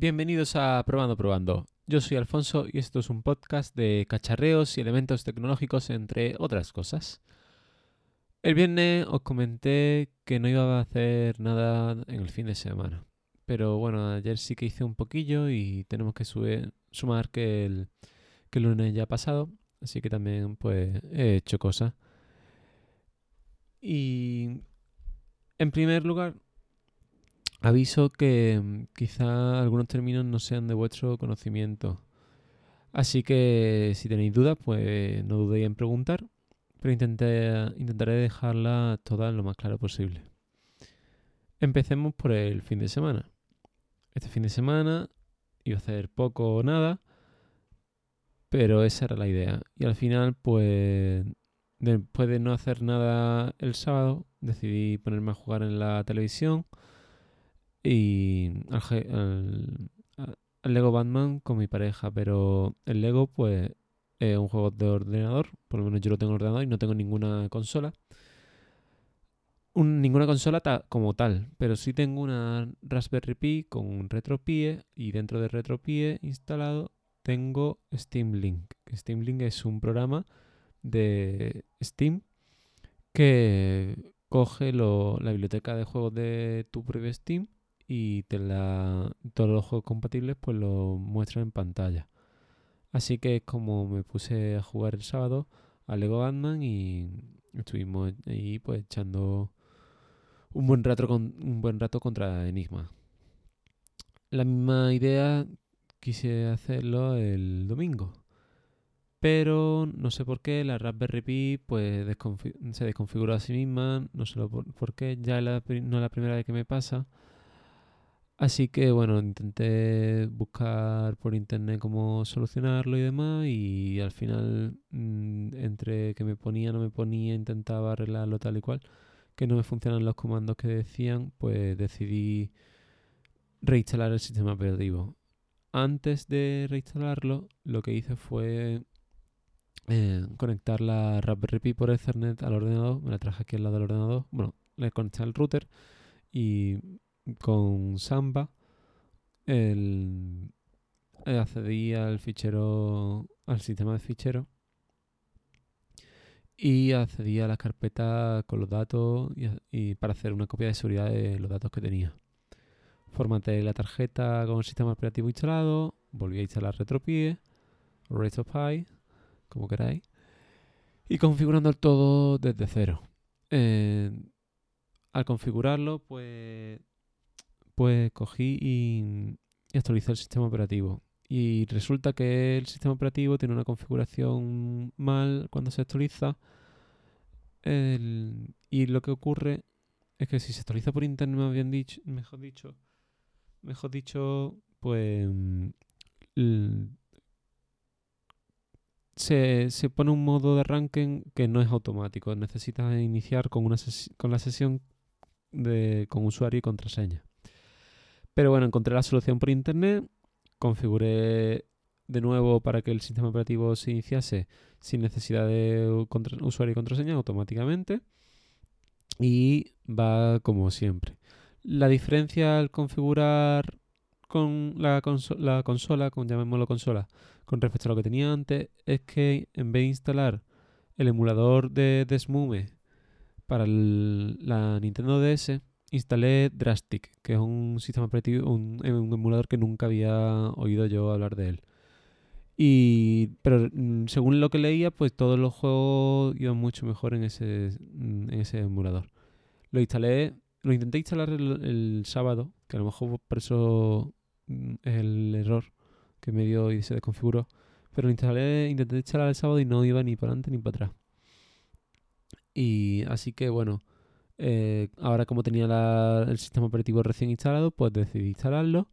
Bienvenidos a Probando Probando. Yo soy Alfonso y esto es un podcast de cacharreos y elementos tecnológicos, entre otras cosas. El viernes os comenté que no iba a hacer nada en el fin de semana. Pero bueno, ayer sí que hice un poquillo y tenemos que sumar que el, lunes ya ha pasado. Así que también pues he hecho cosas. Y en primer lugar, aviso que mm, quizá algunos términos no sean de vuestro conocimiento. Así que si tenéis dudas, pues no dudéis en preguntar, pero intentaré dejarla toda lo más claro posible. Empecemos por el fin de semana. Este fin de semana iba a hacer poco o nada, pero esa era la idea. Y al final, pues Después de no hacer nada el sábado, decidí ponerme a jugar en la televisión y al, Lego Batman con mi pareja, pero el Lego pues es un juego de ordenador, por lo menos yo lo tengo en ordenador y no tengo ninguna consola. ninguna consola como tal, pero sí tengo una Raspberry Pi con un RetroPie y dentro de RetroPie instalado tengo Steam Link. Steam Link es un programa de Steam que coge la biblioteca de juegos de tu propio Steam y te la, todos los juegos compatibles pues lo muestra en pantalla. Así que es como me puse a jugar el sábado a Lego Batman y estuvimos ahí pues echando un buen rato con un buen rato contra Enigma. La misma idea quise hacerlo el domingo. Pero no sé por qué la Raspberry Pi pues se desconfiguró a sí misma, no sé por, qué, ya no es la primera vez que me pasa. Así que bueno, intenté buscar por internet cómo solucionarlo y demás y al final mm, entre que me ponía, no me ponía, intentaba arreglarlo tal y cual, que no me funcionan los comandos que decían, pues decidí reinstalar el sistema operativo. Antes de reinstalarlo, lo que hice fue eh, conectar la Raspberry Pi por Ethernet al ordenador. Me la traje aquí al lado del ordenador. Bueno, le conecté al router y con Samba el, eh, accedí al fichero, al sistema de fichero y accedí a la carpeta con los datos y, para hacer una copia de seguridad de los datos que tenía. Formateé la tarjeta con el sistema operativo instalado, volví a instalar RetroPie, RetroPie como queráis, y configurando el todo desde cero. Eh, al configurarlo, pues, pues cogí y, actualicé el sistema operativo. Y resulta que el sistema operativo tiene una configuración mal cuando se actualiza. y lo que ocurre es que si se actualiza por internet, bien dicho, mejor dicho, mejor dicho, pues se, se, pone un modo de arranque que no es automático. Necesitas iniciar con, una con la sesión de, con usuario y contraseña. Pero bueno, encontré la solución por internet, configuré de nuevo para que el sistema operativo se iniciase sin necesidad de usuario y contraseña automáticamente. Y va como siempre. La diferencia al configurar con la, la consola, con llamémoslo consola, con respecto a lo que tenía antes, es que en vez de instalar el emulador de Desmume para la Nintendo DS, instalé Drastic, que es un sistema operativo, un, emulador que nunca había oído yo hablar de él. Y, pero mm, según lo que leía, pues todos los juegos iban mucho mejor en ese, mm, en ese emulador. Lo instalé, lo intenté instalar el sábado, que a lo mejor por eso Mm, el error que me dio y se desconfiguró. Pero lo instalé, intenté instalar el sábado y no iba ni para adelante ni para atrás. Y así que bueno, eh, ahora como tenía el sistema operativo recién instalado, pues decidí instalarlo.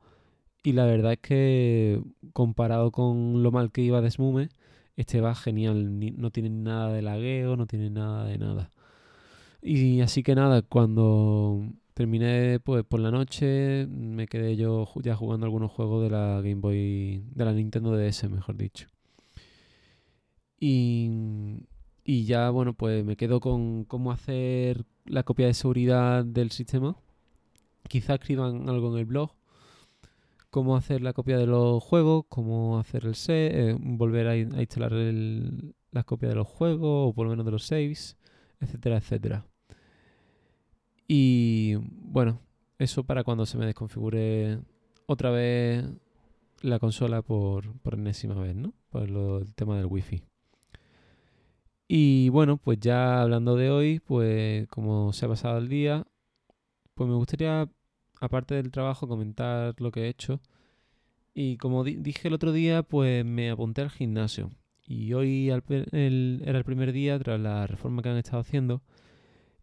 Y la verdad es que comparado con lo mal que iba de Smume, este va genial. no tiene nada de lagueo, no tiene nada de nada. Y así que nada, cuando Terminé pues por la noche, me quedé yo ya jugando algunos juegos de la Game Boy, de la Nintendo DS, mejor dicho. Y, y ya, bueno, pues me quedo con cómo hacer la copia de seguridad del sistema. Quizá escriban algo en el blog cómo hacer la copia de los juegos, cómo hacer el save, eh, volver a, instalar las copias de los juegos o por lo menos de los saves, etcétera, etcétera. Y bueno, eso para cuando se me desconfigure otra vez la consola por, por enésima vez, ¿no? Por el tema del wifi. Y bueno, pues ya hablando de hoy, pues como se ha pasado el día, pues me gustaría, aparte del trabajo, comentar lo que he hecho. Y como dije el otro día, pues me apunté al gimnasio. Y hoy era el primer día tras la reforma que han estado haciendo.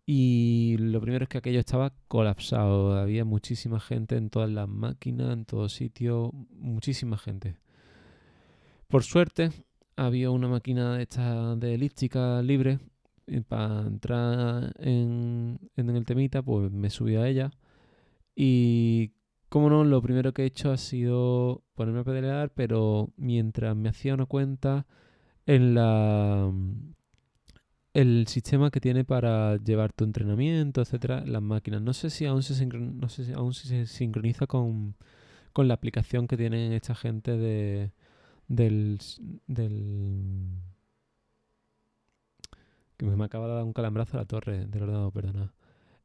Y lo primero es que aquello estaba colapsado. Había muchísima gente en todas las máquinas, en todo sitio, muchísima gente. Por suerte, había una máquina de esta de elíptica libre. para entrar en, en el temita, pues me subí a ella. Y como no, lo primero que he hecho ha sido ponerme a pedalear, pero mientras me hacía una cuenta en la el sistema que tiene para llevar tu entrenamiento, etcétera, las máquinas. No sé si aún se, no sé si aún se sincroniza con, con la aplicación que tienen esta gente de del del que me acaba de dar un calambrazo a la torre del ordenador, perdona.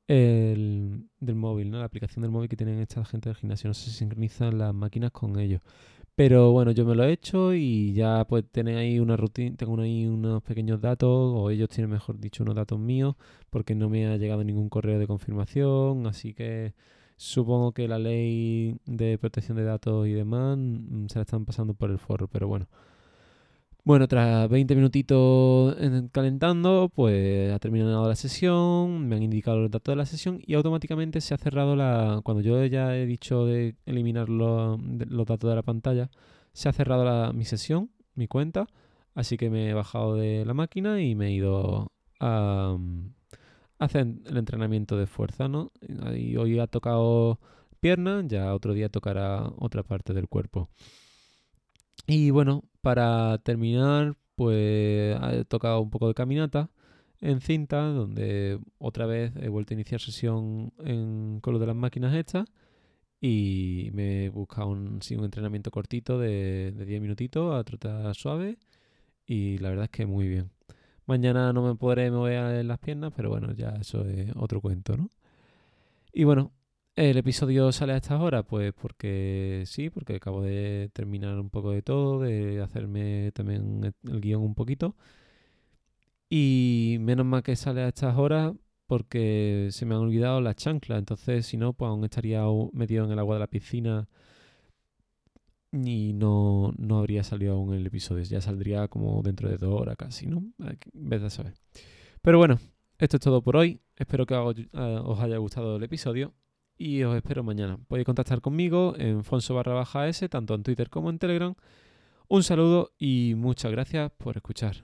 El, del móvil, ¿no? La aplicación del móvil que tienen esta gente del gimnasio. No sé si sincronizan las máquinas con ellos. Pero bueno, yo me lo he hecho y ya pues tienen ahí una rutina, tengo ahí unos pequeños datos, o ellos tienen mejor dicho unos datos míos, porque no me ha llegado ningún correo de confirmación, así que supongo que la ley de protección de datos y demás mm, se la están pasando por el foro, pero bueno. Bueno, tras 20 minutitos calentando, pues ha terminado la sesión, me han indicado los datos de la sesión y automáticamente se ha cerrado la... Cuando yo ya he dicho de eliminar los, datos de la pantalla, se ha cerrado mi sesión, mi cuenta, así que me he bajado de la máquina y me he ido a, hacer el entrenamiento de fuerza, ¿no? Y hoy ha tocado pierna, ya otro día tocará otra parte del cuerpo. Y bueno, para terminar, pues he tocado un poco de caminata en cinta, donde otra vez he vuelto a iniciar sesión con lo de las máquinas hechas y me he buscado un, un entrenamiento cortito de, de 10 minutitos a trotar suave y la verdad es que muy bien. Mañana no me podré mover las piernas, pero bueno, ya eso es otro cuento, ¿no? Y bueno, ¿El episodio sale a estas horas? Pues porque sí, porque acabo de terminar un poco de todo, de hacerme también el guion un poquito. Y menos mal que sale a estas horas porque se me han olvidado las chanclas. Entonces, si no, pues aún estaría metido en el agua de la piscina y no, no habría salido aún el episodio. Ya saldría como dentro de dos horas casi, ¿no? Vez de saber. Pero bueno, esto es todo por hoy. Espero que os haya gustado el episodio y os espero mañana. Podéis contactar conmigo en Fonso barra baja S, tanto en Twitter como en Telegram. Un saludo y muchas gracias por escuchar.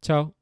Chao.